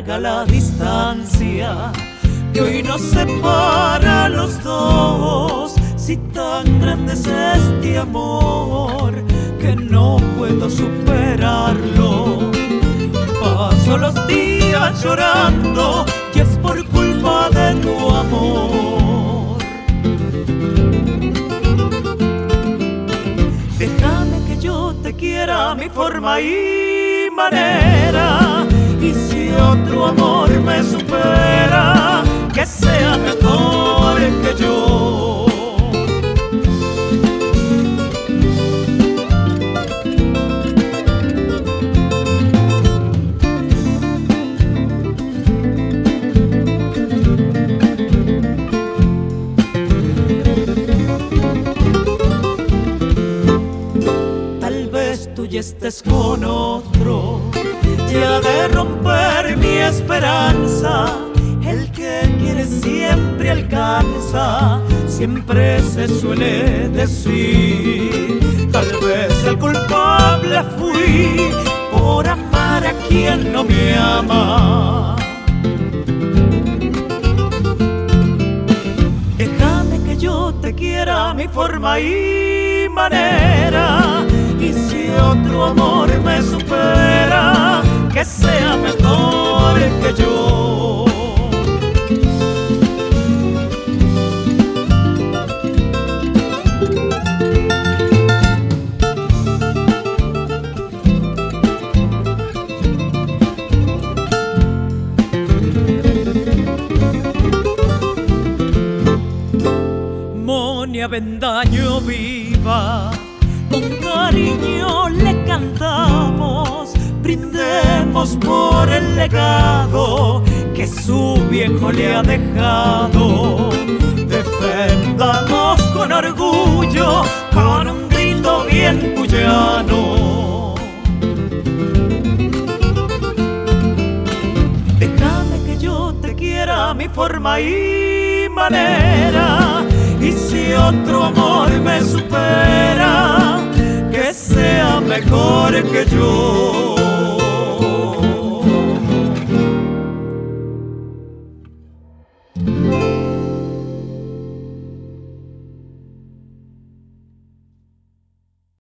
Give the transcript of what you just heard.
larga la distancia que hoy nos separa a los dos. Si tan grande es este amor que no puedo superarlo. Paso los días llorando y es por culpa de tu amor. Déjame que yo te quiera mi forma y manera. Y si otro amor me supera, que sea mejor que yo. Tal vez tú ya estés con otro, de romper mi esperanza. El que quiere siempre alcanza, siempre se suele decir. Tal vez el culpable fui por amar a quien no me ama. Déjame que yo te quiera mi forma y manera. Y si otro amor me Monia Bendaño viva, con cariño le cantamos, brindemos por el legado que su viejo le ha dejado. Defendamos con orgullo, con un grito bien cuyano. Déjame que yo te quiera mi forma y manera. Si otro amor me supera,